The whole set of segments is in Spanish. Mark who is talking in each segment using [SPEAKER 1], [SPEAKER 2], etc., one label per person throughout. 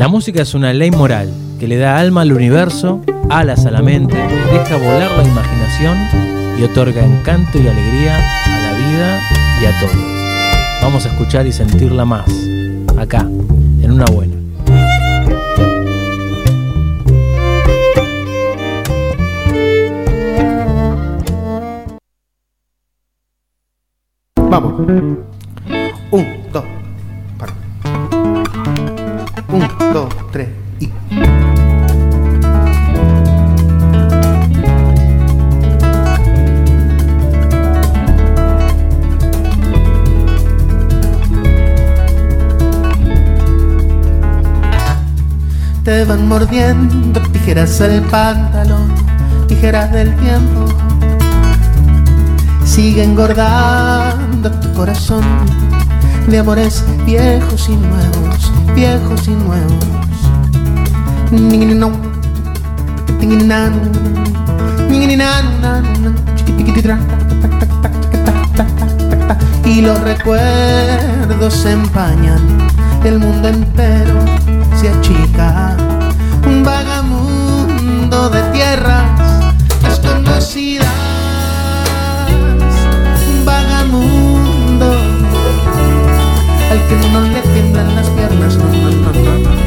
[SPEAKER 1] La música es una ley moral que le da alma al universo, alas a la mente, deja volar la imaginación y otorga encanto y alegría a la vida y a todo. Vamos a escuchar y sentirla más, acá, en una buena.
[SPEAKER 2] Vamos. Te van mordiendo tijeras el pantalón, tijeras del tiempo. Sigue engordando tu corazón de amores viejos y nuevos, viejos y nuevos. Y los recuerdos se empañan, el mundo entero se achica. Un vagamundo de tierras desconocidas. Un vagamundo al que no le tiemblan las piernas. No, no, no.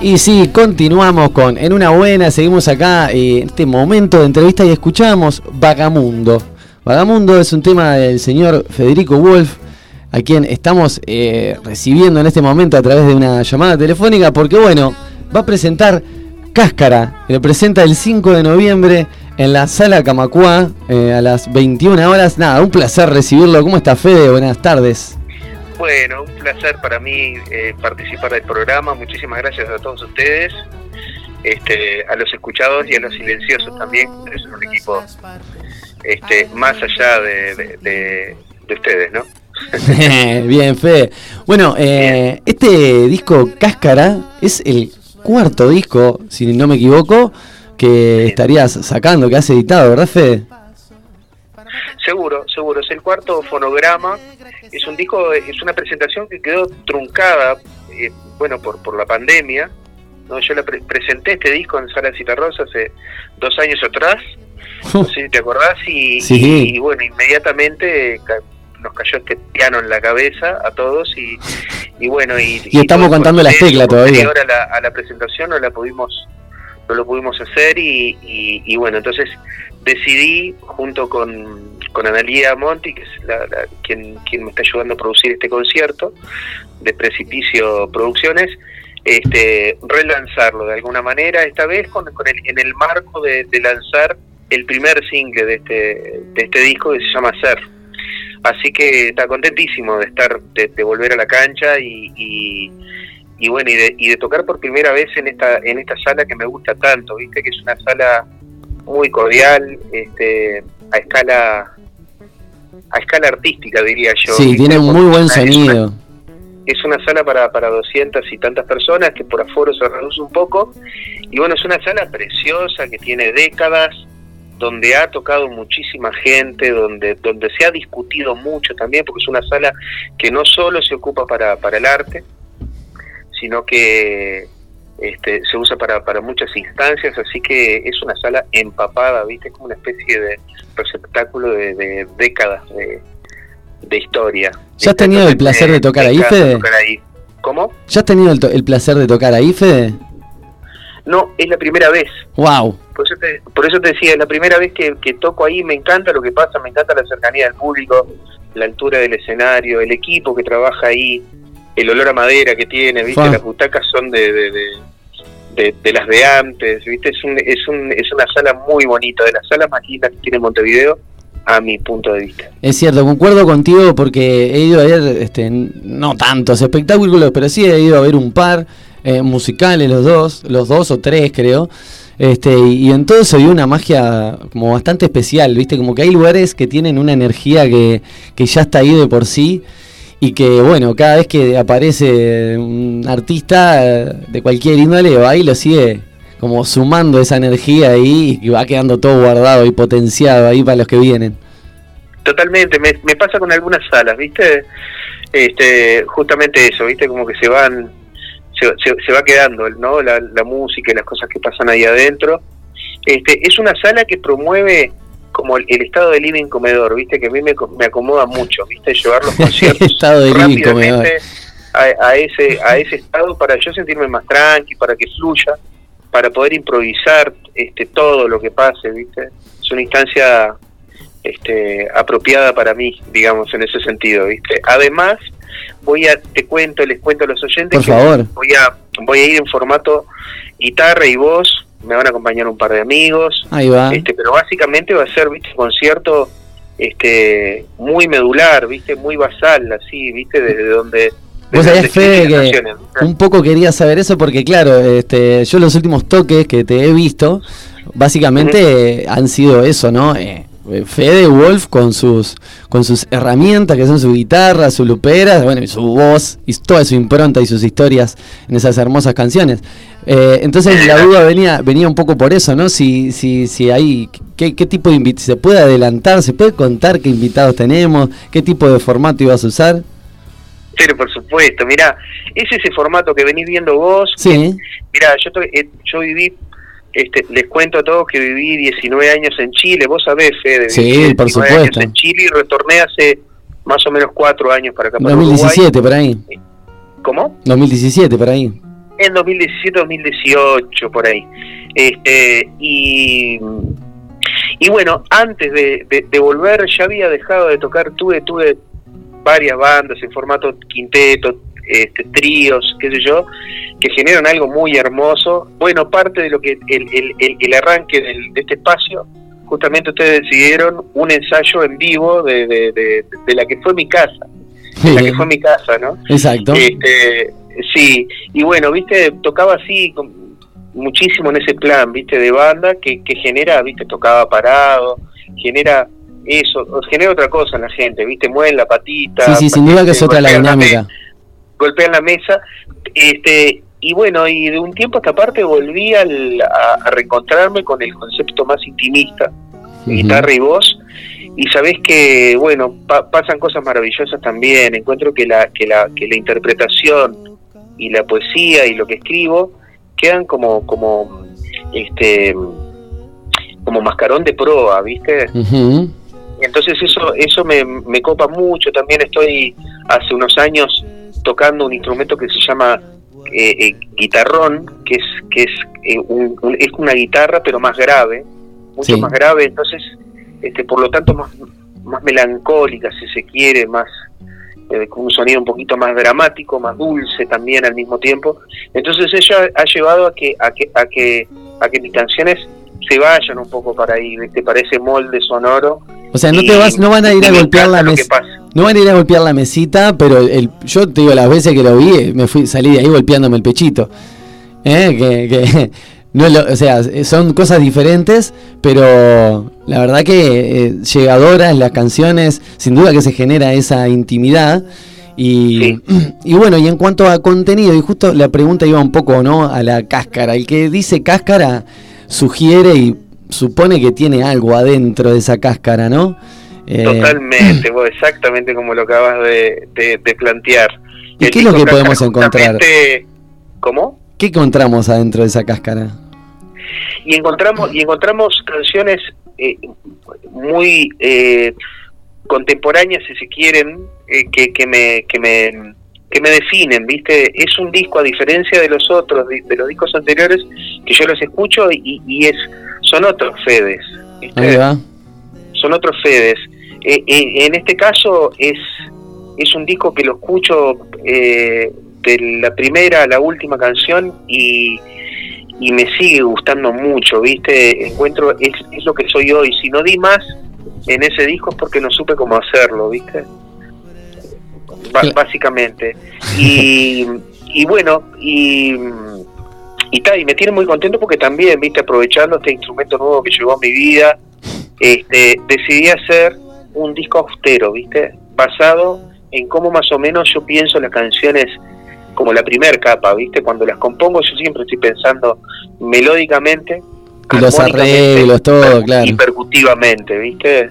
[SPEAKER 3] Y sí, continuamos con En una buena, seguimos acá eh, en este momento de entrevista y escuchamos Vagamundo. Vagamundo es un tema del señor Federico Wolf, a quien estamos eh, recibiendo en este momento a través de una llamada telefónica, porque bueno, va a presentar Cáscara, lo presenta el 5 de noviembre en la sala Camacuá eh, a las 21 horas. Nada, un placer recibirlo. ¿Cómo está Fede? Buenas tardes.
[SPEAKER 4] Bueno, un placer para mí eh, participar del programa. Muchísimas gracias a todos ustedes, este, a los escuchados y a los silenciosos también. Es un equipo este, más allá de, de- de- de ustedes, ¿no?
[SPEAKER 3] Bien, Fede. Bueno, eh, este disco Cáscara es el cuarto disco, si no me equivoco, que estarías sacando, que has editado, ¿verdad, Fede?
[SPEAKER 4] Seguro, seguro. Es el cuarto fonograma. Es un disco, es una presentación que quedó truncada, eh, bueno, por, por la pandemia. ¿no? Yo la pre- presenté este disco en Sala Citarrosa hace dos años atrás. No sé si te acordás. Y,
[SPEAKER 3] Sí.
[SPEAKER 4] y, bueno, inmediatamente ca- nos cayó este piano en la cabeza a todos. Y, y bueno, y,
[SPEAKER 3] Y estamos contando las teclas todavía.
[SPEAKER 4] posterior A la, a la presentación no la pudimos no lo pudimos hacer y, y- y bueno, entonces decidí junto con, con Analia Monti, que es la, la- quien, quien me está ayudando a producir este concierto de Precipicio Producciones, este, relanzarlo de alguna manera, esta vez con, con el, en el marco de, lanzar el primer single de este, de este disco que se llama Ser. Así que está contentísimo de estar, de, de volver a la cancha y, y, y bueno, y de, y de tocar por primera vez en esta, en esta sala que me gusta tanto, viste que es una sala muy cordial, este, a escala a escala artística diría yo.
[SPEAKER 3] Sí, tiene un muy buen
[SPEAKER 4] es una-
[SPEAKER 3] sonido.
[SPEAKER 4] es una sala para, para 200 y tantas personas que por aforo se reduce un poco. Y bueno, es una sala preciosa que tiene décadas, donde ha tocado muchísima gente, donde, donde se ha discutido mucho también, porque es una sala que no solo se ocupa para, para el arte, sino que este, se usa para, para muchas instancias, así que es una sala empapada, ¿viste? Es como una especie de receptáculo de, de décadas de, de historia.
[SPEAKER 3] ¿Ya has tenido el placer de tocar ahí, Fede?
[SPEAKER 4] tocar ahí. ¿Cómo?
[SPEAKER 3] ¿Ya has tenido el, el placer de tocar ahí, Fede?
[SPEAKER 4] No, es la primera vez.
[SPEAKER 3] ¡Wow!
[SPEAKER 4] Por eso te, por eso te decía, es la primera vez que, que toco ahí, me encanta lo que pasa, me encanta la cercanía del público, la altura del escenario, el equipo que trabaja ahí, el olor a madera que tiene, ¿viste? Las butacas son de, de, de, de- de las de antes, ¿viste? Es, un, es, un, es una sala muy bonita, de las salas más lindas que tiene Montevideo, a mi punto de vista.
[SPEAKER 3] Es cierto, concuerdo contigo porque he ido a ver, este, no tantos espectáculos, pero sí he ido a ver un par eh, musicales, los dos, los dos o tres creo. Este, y, y en todo se vio una magia como bastante especial, ¿viste? Como que hay lugares que tienen una energía que, que ya está ahí de por sí y que, bueno, cada vez que aparece un artista eh, de cualquier índole va y lo sigue como sumando esa energía ahí y va quedando todo guardado y potenciado ahí para los que vienen.
[SPEAKER 4] Totalmente, me, pasa con algunas salas, ¿viste? Este, justamente eso, ¿viste? Como que se van, se, se, va quedando, ¿no? La, la, música y las cosas que pasan ahí adentro. Este, es una sala que promueve como el, estado de living comedor, ¿viste? Que a mí me, me acomoda mucho, ¿viste? Llevar los conciertos
[SPEAKER 3] estado de living comedor.
[SPEAKER 4] A, a, ese, a ese estado para yo sentirme más tranqui, para que fluya para poder improvisar este, todo lo que pase, ¿viste? Es una instancia este, apropiada para mí, digamos, en ese sentido, ¿viste? Además, voy a, te cuento, les cuento a los oyentes
[SPEAKER 3] que
[SPEAKER 4] voy a, voy a ir en formato guitarra y voz, me van a acompañar un par de amigos,
[SPEAKER 3] Ahí va.
[SPEAKER 4] Este, pero básicamente va a ser, ¿viste? concierto este muy medular, ¿viste? Muy basal, así, ¿viste? Desde donde
[SPEAKER 3] Vos sabías, Fede, que un poco quería saber eso porque, claro, este, yo los últimos toques que te he visto, básicamente han sido eso, ¿no? Eh, Fede Wolf con sus con sus herramientas que son su guitarra, su lupera, bueno, y su voz y toda su impronta y sus historias en esas hermosas canciones. Eh, entonces la duda venía venía un poco por eso, ¿no? Si si si hay qué, qué tipo de invitados se puede adelantar, se puede contar qué invitados tenemos, qué tipo de formato ibas a usar.
[SPEAKER 4] Pero por supuesto, mira, es ese formato que venís viendo vos.
[SPEAKER 3] Sí.
[SPEAKER 4] Mira, yo, eh, yo viví, este, les cuento a todos que viví 19 años en Chile, vos sabés, Fede.
[SPEAKER 3] Sí, por supuesto.
[SPEAKER 4] en Chile y retorné hace más o menos cuatro años para acá.
[SPEAKER 3] 2017, por ahí.
[SPEAKER 4] ¿Cómo?
[SPEAKER 3] 2017, por ahí.
[SPEAKER 4] En 2017, 2018, por ahí. Este, y, y bueno, antes de, de, de volver ya había dejado de tocar, tuve, tuve varias bandas en formato quinteto, este, tríos, qué sé yo, que generan algo muy hermoso. Bueno, parte de lo que el, el, el, arranque del, de este espacio, justamente ustedes decidieron un ensayo en vivo de, de, de, la que fue mi casa, de la que fue mi casa, ¿no?
[SPEAKER 3] Exacto.
[SPEAKER 4] Este, sí, y bueno, viste, tocaba así muchísimo en ese plan, viste, de banda que, que genera, viste, tocaba parado, genera eso, genera otra cosa en la gente, ¿viste? Mueven la patita.
[SPEAKER 3] Sí, sí, sin duda que es otra la dinámica.
[SPEAKER 4] Golpean la mesa. Este, y bueno, y de un tiempo a esta parte volví al, a, reencontrarme con el concepto más intimista, guitarra y voz. Y sabés que, bueno, pasan cosas maravillosas también. Encuentro que la, que, la, que la interpretación y la poesía y lo que escribo quedan como, como, este, como mascarón de proa, ¿viste? Entonces eso eso me, me copa mucho. También estoy hace unos años tocando un instrumento que se llama eh, eh, guitarrón, que es que es, eh, un, es una guitarra pero más grave, mucho más grave. Entonces, este por lo tanto más más melancólica si se quiere, más con un sonido un poquito más dramático, más dulce también al mismo tiempo. Entonces eso ha llevado a que a que a que a que mis canciones se vayan un poco para ahí, ¿viste? para ese molde sonoro
[SPEAKER 3] o sea, no te vas, no van a ir a golpear la mesita. No van a ir a golpear la mesita, pero el, yo te digo, las veces que lo vi, me fui, salí de ahí golpeándome el pechito. ¿Eh? Que, que no o sea, son cosas diferentes, pero la verdad que eh, llegadoras las canciones, sin duda que se genera esa intimidad. Y, y bueno, y en cuanto a contenido, y justo la pregunta iba un poco, ¿no? A la cáscara. El que dice cáscara sugiere y supone que tiene algo adentro de esa cáscara, ¿no?
[SPEAKER 4] Eh, Totalmente, vos exactamente como lo acabas de, plantear.
[SPEAKER 3] ¿Y qué es lo que podemos encontrar?
[SPEAKER 4] ¿Cómo?
[SPEAKER 3] ¿Qué encontramos adentro de esa cáscara?
[SPEAKER 4] Y encontramos y encontramos canciones eh, muy eh, contemporáneas, si se quieren, que, que, me, que me que me definen, ¿viste? Es un disco a diferencia de los otros, de, los discos anteriores, que yo los escucho y, y es son otros Fedes. Son otros Fedes. Eh, eh, en este caso es, es un disco que lo escucho eh, de la primera a la última canción y, y me sigue gustando mucho, ¿viste? Encuentro, es, es lo que soy hoy. Si no di más en ese disco es porque no supe cómo hacerlo, ¿viste? básicamente. Y, y bueno, y y, y me tiene muy contento porque también, viste, aprovechando este instrumento nuevo que llegó a mi vida, este, decidí hacer un disco austero, viste, basado en cómo más o menos yo pienso las canciones como la primer capa, ¿viste? Cuando las compongo yo siempre estoy pensando melódicamente.
[SPEAKER 3] Y los arreglos, todo, claro.
[SPEAKER 4] Y percutivamente, ¿viste?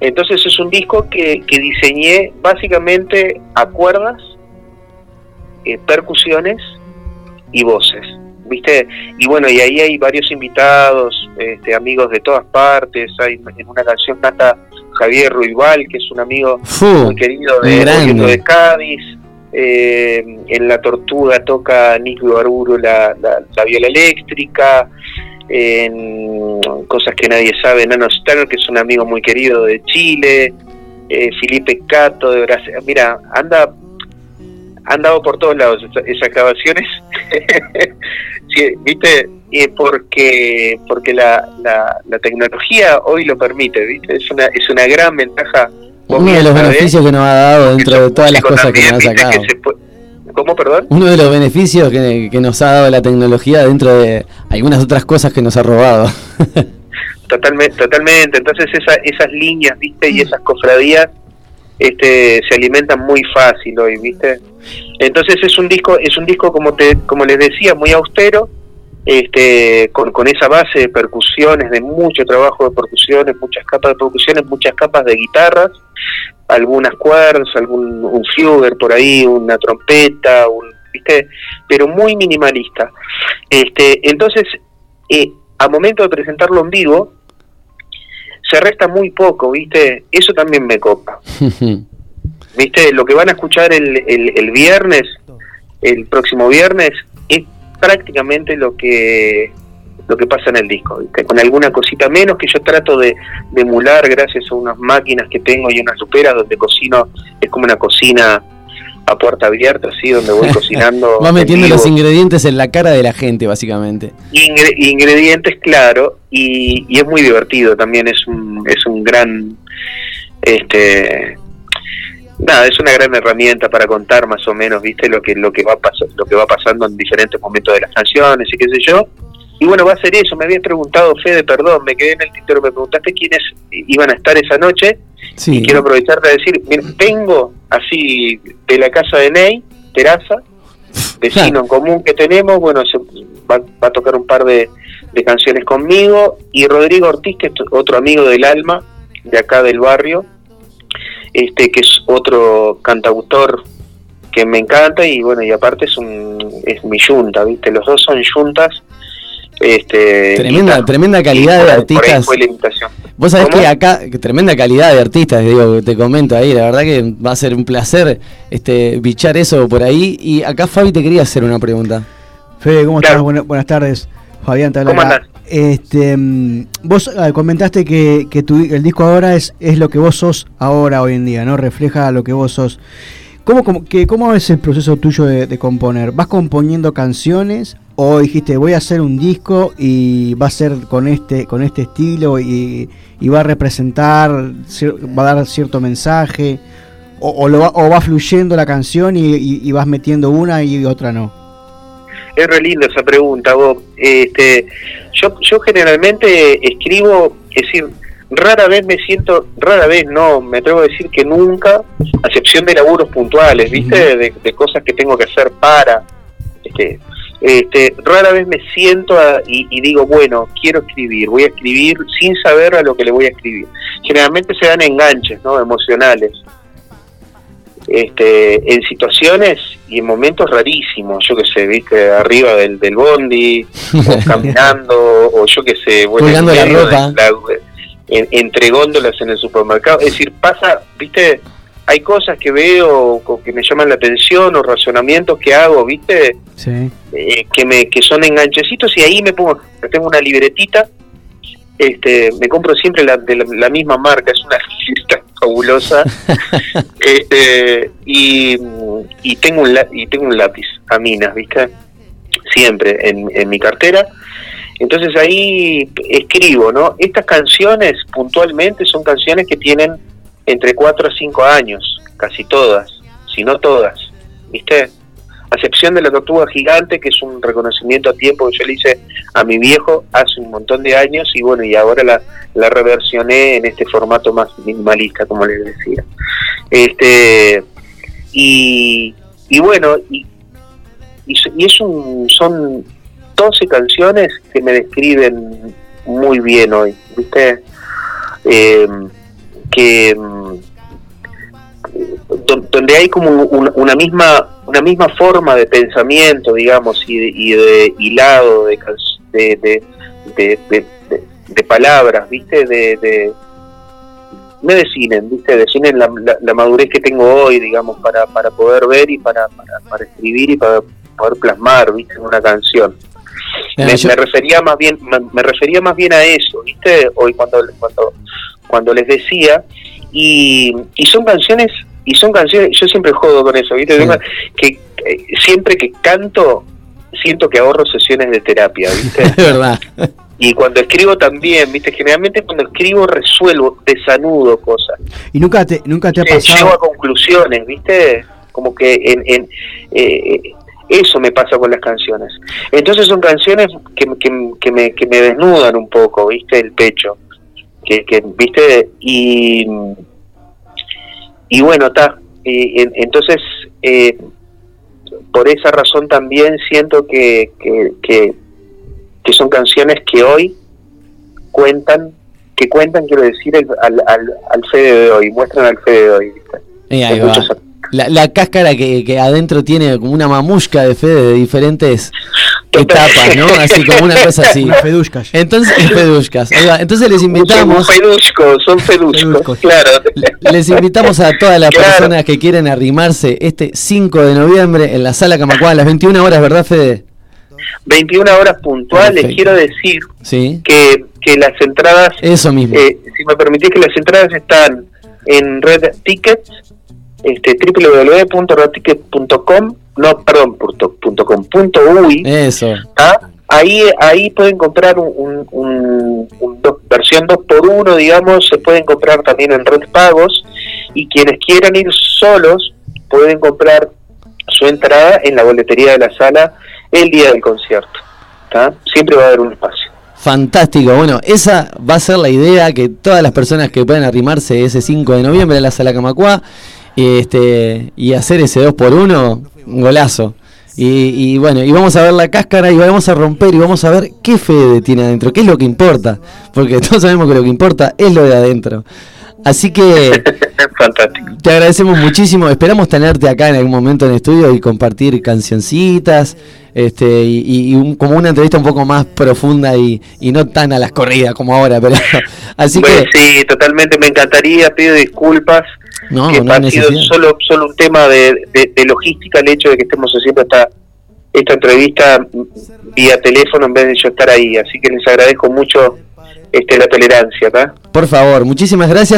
[SPEAKER 4] Entonces es un disco que, que diseñé básicamente a cuerdas, eh, percusiones y voces, ¿viste? Y bueno, y ahí hay varios invitados, este, amigos de todas partes, hay en una canción canta Javier Ruibal, que es un amigo muy querido de, de Cádiz, eh, en La Tortuga toca Nico Barburo la, la, viola eléctrica, en Cosas que nadie sabe, Nano Sterner, que es un amigo muy querido de Chile, eh, Felipe Cato de Brasil. Mira, anda han dado por todos lados esas, grabaciones, ¿viste? porque porque la, la, tecnología hoy lo permite, ¿viste? Es una, es una gran ventaja.
[SPEAKER 3] Uno de los beneficios que nos ha dado dentro de todas las cosas que nos ha sacado.
[SPEAKER 4] ¿Cómo, perdón?
[SPEAKER 3] Uno de los beneficios que, que nos ha dado la tecnología dentro de algunas otras cosas que nos ha robado.
[SPEAKER 4] totalmente, totalmente. Entonces esa, esas líneas, ¿viste? Y esas cofradías este, se alimentan muy fácil hoy, ¿viste? Entonces es un disco, es un disco como te, como les decía, muy austero, este, con, con esa base de percusiones, de mucho trabajo de percusiones, muchas capas de percusiones, muchas capas de guitarras, algunas cuerdas, algún un fluger por ahí, una trompeta, un, ¿viste? pero muy minimalista. Este, entonces, eh, a momento de presentarlo en vivo, se resta muy poco, ¿viste? Eso también me copa. ¿Viste? Lo que van a escuchar el, el, viernes, el próximo viernes, es prácticamente lo que lo que pasa en el disco, ¿viste? con alguna cosita menos que yo trato de, emular gracias a unas máquinas que tengo y unas luperas donde cocino, es como una cocina a puerta abierta, así, donde voy cocinando.
[SPEAKER 3] Va metiendo los ingredientes en la cara de la gente, básicamente.
[SPEAKER 4] ingredientes, claro, y, y, es muy divertido también, es un, es un gran, este, nada, es una gran herramienta para contar más o menos, viste, lo que lo que va lo que va pasando en diferentes momentos de las canciones y qué sé yo. Y bueno, va a ser eso. Me habías preguntado, Fede, perdón, me quedé en el tintero, me preguntaste quiénes iban a estar esa noche. Sí. Y quiero aprovechar para decir, tengo así de la casa de Ney, Terraza, vecino en común que tenemos, bueno, se, va, a tocar un par de, de canciones conmigo, y Rodrigo Ortiz, que es otro amigo del alma, de acá del barrio, este que es otro cantautor que me encanta y bueno y aparte es un es mi yunta viste los dos son yuntas este
[SPEAKER 3] tremenda tremenda calidad de artistas.
[SPEAKER 4] fue la invitación.
[SPEAKER 3] vos sabés que acá tremenda calidad de artistas digo te comento ahí la verdad que va a ser un placer este bichar eso por ahí. Y acá Fabi te quería hacer una pregunta.
[SPEAKER 5] Fede cómo estás buenas, tardes Fabián te
[SPEAKER 4] ¿Cómo andás?
[SPEAKER 5] Este, mm, vos ah, comentaste que, que el disco ahora es, es lo que vos sos ahora, hoy en día, ¿no? Refleja lo que vos sos. ¿Cómo, cómo, que, cómo es el proceso tuyo de, componer? ¿Vas componiendo canciones o dijiste voy a hacer un disco y va a ser con este, con este estilo y, va a representar, va a dar cierto mensaje? ¿O, lo va, o va fluyendo la canción y, y vas metiendo una y otra no?
[SPEAKER 4] Es re linda esa pregunta, Bob. Este, yo, yo generalmente escribo, es decir, rara vez me siento, rara vez no, me atrevo a decir que nunca, a excepción de laburos puntuales, ¿viste? De, cosas que tengo que hacer para. Este, este, rara vez me siento y, y, digo, bueno, quiero escribir, voy a escribir sin saber a lo que le voy a escribir. Generalmente se dan enganches, ¿no? Emocionales este, en situaciones y en momentos rarísimos, yo que sé, viste, arriba del, del bondi, o caminando, o yo que sé,
[SPEAKER 3] bueno, la ropa.
[SPEAKER 4] entre góndolas en el supermercado. Es decir, pasa, viste, hay cosas que veo que me llaman la atención o razonamientos que hago, viste, eh, que, me, que son enganchecitos y ahí me pongo, tengo una libretita este, me compro siempre la, de la, misma marca, es una libreta fabulosa. este, y, y, tengo un, y tengo un lápiz a minas, ¿viste? Siempre en, en mi cartera. Entonces ahí escribo, ¿no? Estas canciones puntualmente son canciones que tienen entre 4 a 5 años, casi todas, si no todas, ¿viste? a excepción de la tortuga gigante, que es un reconocimiento a tiempo que yo le hice a mi viejo hace un montón de años y bueno, y ahora la, la reversioné en este formato más minimalista, como les decía. Este, y, y bueno, y y, y es un, son 12 canciones que me describen muy bien hoy, ¿viste? Eh, que mm, donde hay como una misma una misma forma de pensamiento digamos y de, y de hilado de, de, de palabras viste de, de me definen viste definen la, la, madurez que tengo hoy digamos para, para poder ver y para, para, escribir y para poder plasmar viste en una canción. Me, refería más bien me, refería más bien a eso viste hoy cuando cuando cuando les decía y, y son canciones y son canciones yo siempre jodo con eso viste que eh, siempre que canto siento que ahorro sesiones de terapia viste
[SPEAKER 3] verdad
[SPEAKER 4] y cuando escribo también, ¿viste? Generalmente cuando escribo resuelvo, desanudo cosas.
[SPEAKER 5] ¿Y nunca te, nunca te ha pasado?
[SPEAKER 4] Llego a conclusiones, ¿viste? Como que en, en eh, eso me pasa con las canciones. Entonces son canciones que, que, me, que me desnudan un poco, ¿viste? El pecho. Que, que ¿viste? Y, y bueno, está. entonces, eh, por esa razón también siento que, que, que, son canciones que hoy cuentan, que cuentan, quiero decir, al, al, al Fede de hoy, muestran al Fede de hoy. ¿viste?
[SPEAKER 3] la, cáscara que, que, adentro tiene como una mamusca de fe de diferentes etapas, ¿no? Así como una cosa así.
[SPEAKER 5] Fedushkas.
[SPEAKER 3] Entonces, fedushkas. Entonces les invitamos.
[SPEAKER 4] Son feduscos, son feduscos, claro.
[SPEAKER 3] Les invitamos a todas las personas que quieren arrimarse este 5 de noviembre en la sala Camacuá a las 21 horas, ¿verdad, Fede?
[SPEAKER 4] 21 horas puntuales, quiero decir
[SPEAKER 3] ¿Sí?
[SPEAKER 4] que, que las entradas.
[SPEAKER 3] Eso mismo.
[SPEAKER 4] Eh, si me permitís que las entradas están en Red Tickets este, www.raticket.com, no, perdón, punto, com, punto uy,
[SPEAKER 3] Eso.
[SPEAKER 4] Ahí, ahí pueden comprar un, un, versión 2x1, digamos, se pueden comprar también en red pagos y quienes quieran ir solos pueden comprar su entrada en la boletería de la sala el día del concierto. Siempre va a haber un espacio.
[SPEAKER 3] Fantástico, bueno, esa va a ser la idea que todas las personas que puedan arrimarse ese 5 de noviembre a la sala Camacua este, y hacer ese 2 por 1 un golazo. Y, bueno, y vamos a ver la cáscara y vamos a romper y vamos a ver qué Fede tiene adentro, qué es lo que importa, porque todos sabemos que lo que importa es lo de adentro. Así que te agradecemos muchísimo, esperamos tenerte acá en algún momento en el estudio y compartir cancioncitas, este, y, como una entrevista un poco más profunda y, no tan a las corridas como ahora, pero así que
[SPEAKER 4] sí, totalmente me encantaría, pido disculpas no, que no ha sido solo, solo un tema de, logística el hecho de que estemos haciendo esta, esta entrevista vía teléfono en vez de yo estar ahí. Así que les agradezco mucho este, la tolerancia.
[SPEAKER 3] Por favor, muchísimas gracias.